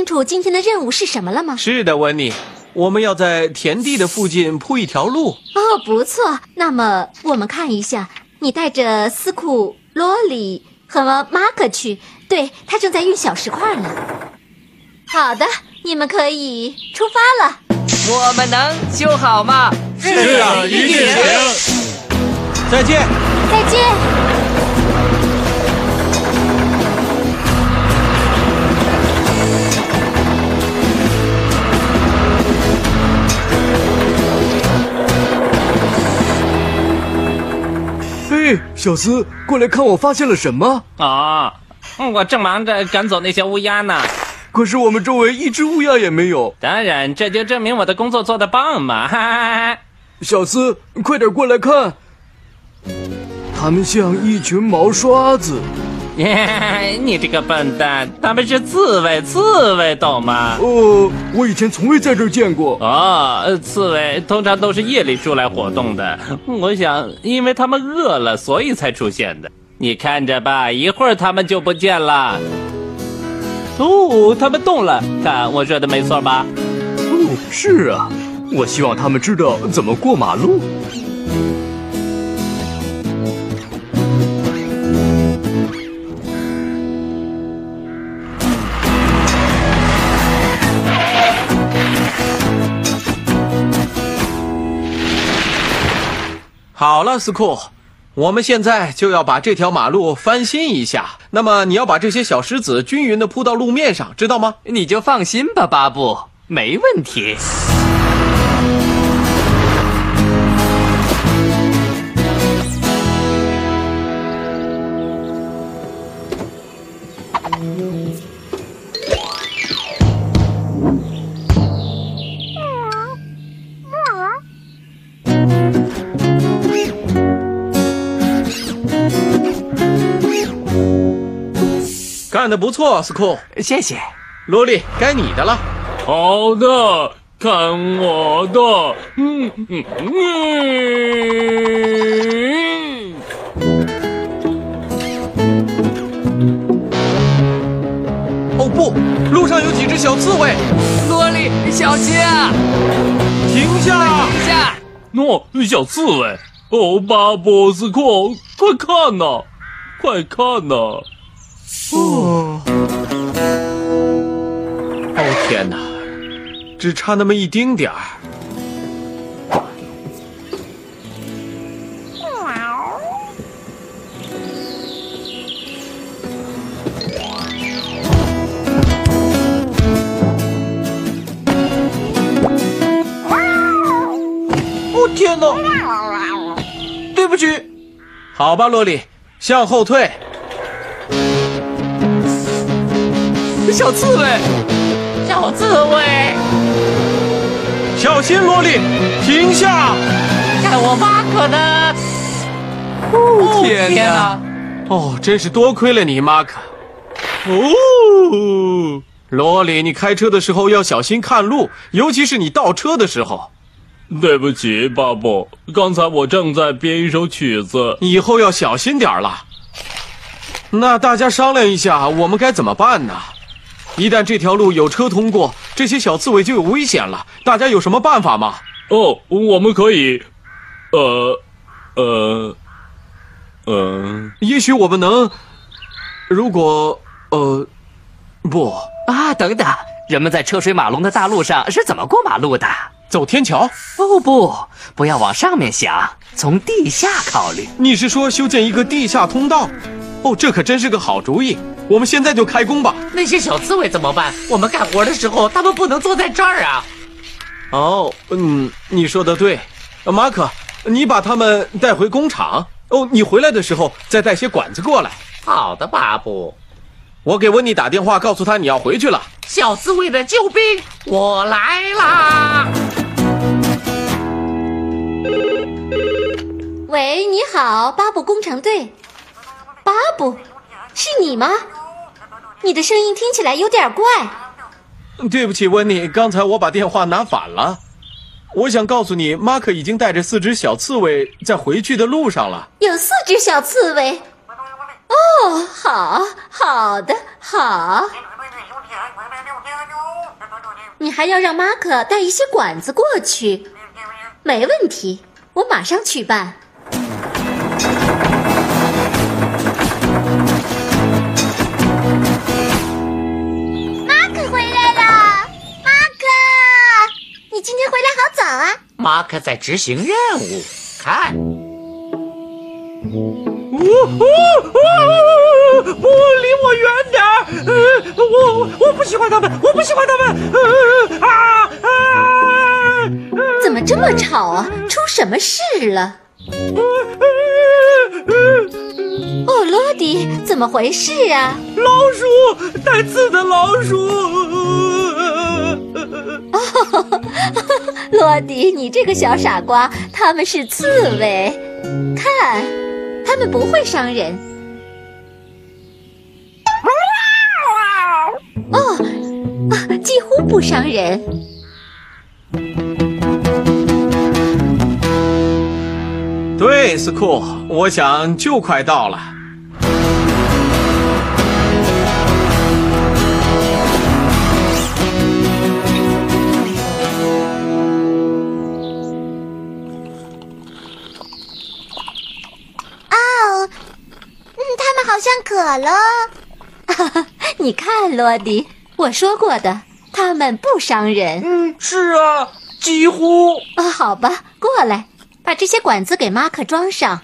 清楚今天的任务是什么了吗？是的，温妮，我们要在田地的附近铺一条路。哦，不错。那么我们看一下，你带着斯库、罗里和马克去，对他正在运小石块呢。好的，你们可以出发了。我们能修好吗？是啊，一定行。再见。再见。嘿，小斯，过来看我发现了什么？哦，我正忙着赶走那些乌鸦呢。可是我们周围一只乌鸦也没有。当然，这就证明我的工作做得棒嘛！哈哈哈小斯，快点过来看，它们像一群毛刷子。哈！你这个笨蛋，他们是刺猬，刺猬懂吗？哦，我以前从未在这儿见过。哦，呃刺猬通常都是夜里出来活动的。我想，因为他们饿了，所以才出现的。你看着吧，一会儿他们就不见了。哦，他们动了，看我说的没错吧？哦，是啊，我希望他们知道怎么过马路。好了，斯库，我们现在就要把这条马路翻新一下。那么你要把这些小石子均匀的铺到路面上，知道吗？你就放心吧，巴布，没问题。干得不错，斯库。谢谢。萝莉，该你的了。好的，看我的，嗯嗯嗯。哦不，路上有几只小刺猬，萝莉，小心啊！停下！停下！喏、小刺猬！哦，巴布斯库，快看呐，快看呐！哦，哦天哪，只差那么一丁点儿。哦天哪！对不起。好吧，萝莉，向后退。小刺猬，小刺猬，小心，萝莉，停下！看我马可的！哦天哪！哦，真是多亏了你，马可。哦，罗莉，你开车的时候要小心看路，尤其是你倒车的时候。对不起，巴布，刚才我正在编一首曲子。以后要小心点儿了。那大家商量一下，我们该怎么办呢？一旦这条路有车通过，这些小刺猬就有危险了。大家有什么办法吗？哦，我们可以，呃，呃，呃，也许我们能，如果，呃，不，啊，等等，人们在车水马龙的大路上是怎么过马路的？走天桥。不不，不要往上面想，从地下考虑。你是说修建一个地下通道？哦，这可真是个好主意。我们现在就开工吧。那些小刺猬怎么办？我们干活的时候，他们不能坐在这儿啊。哦，嗯，你说的对，呃马可，你把他们带回工厂。哦，你回来的时候再带些管子过来。好的，巴布。我给温妮打电话，告诉他你要回去了。小刺猬的救兵，我来啦！喂，你好，巴布工程队。巴布，是你吗？你的声音听起来有点怪。对不起，温妮，刚才我把电话拿反了。我想告诉你，马克已经带着四只小刺猬在回去的路上了。有四只小刺猬。哦，好，好的，好。你还要让马克带一些管子过去？没问题，我马上去办。克在执行任务，看，不，离我远点儿！呃，我我不喜欢他们，我不喜欢他们！呃啊啊！怎么这么吵啊？出什么事了？哦，罗迪，怎么回事啊？老鼠，带刺的老鼠！洛迪，你这个小傻瓜，他们是刺猬，看，他们不会伤人。哦，啊，几乎不伤人。对，斯库，我想就快到了。他们好像渴了。你看，罗迪，我说过的，他们不伤人。嗯，是啊，几乎。啊、好吧，过来，把这些管子给马克装上。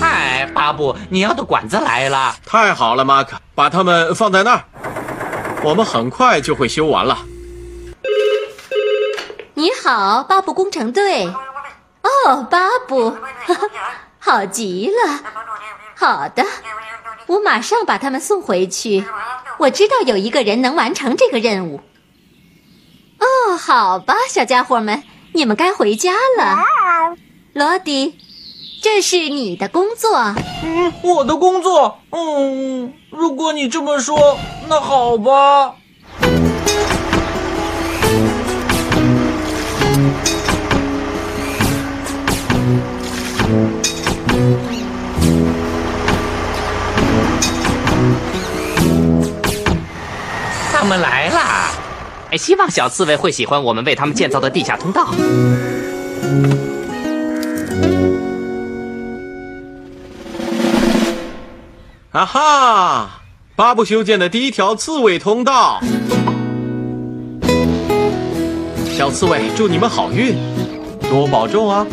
嗨，巴布，你要的管子来了。太好了，马克，把它们放在那儿，我们很快就会修完了。你好，巴布工程队。哦，巴布，好极了。好的，我马上把他们送回去。我知道有一个人能完成这个任务。哦，好吧，小家伙们，你们该回家了。罗迪，这是你的工作。嗯，我的工作。嗯，如果你这么说，那好吧。希望小刺猬会喜欢我们为他们建造的地下通道。啊哈！巴布修建的第一条刺猬通道。小刺猬，祝你们好运，多保重啊！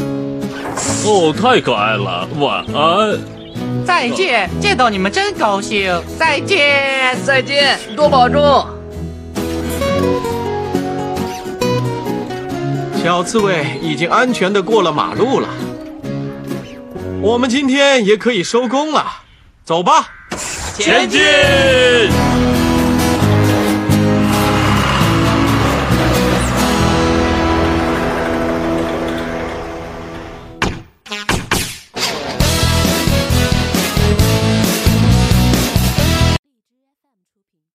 哦，太可爱了，晚安。再见，见到你们真高兴。再见，再见，多保重。小刺猬已经安全的过了马路了，我们今天也可以收工了，走吧。前进！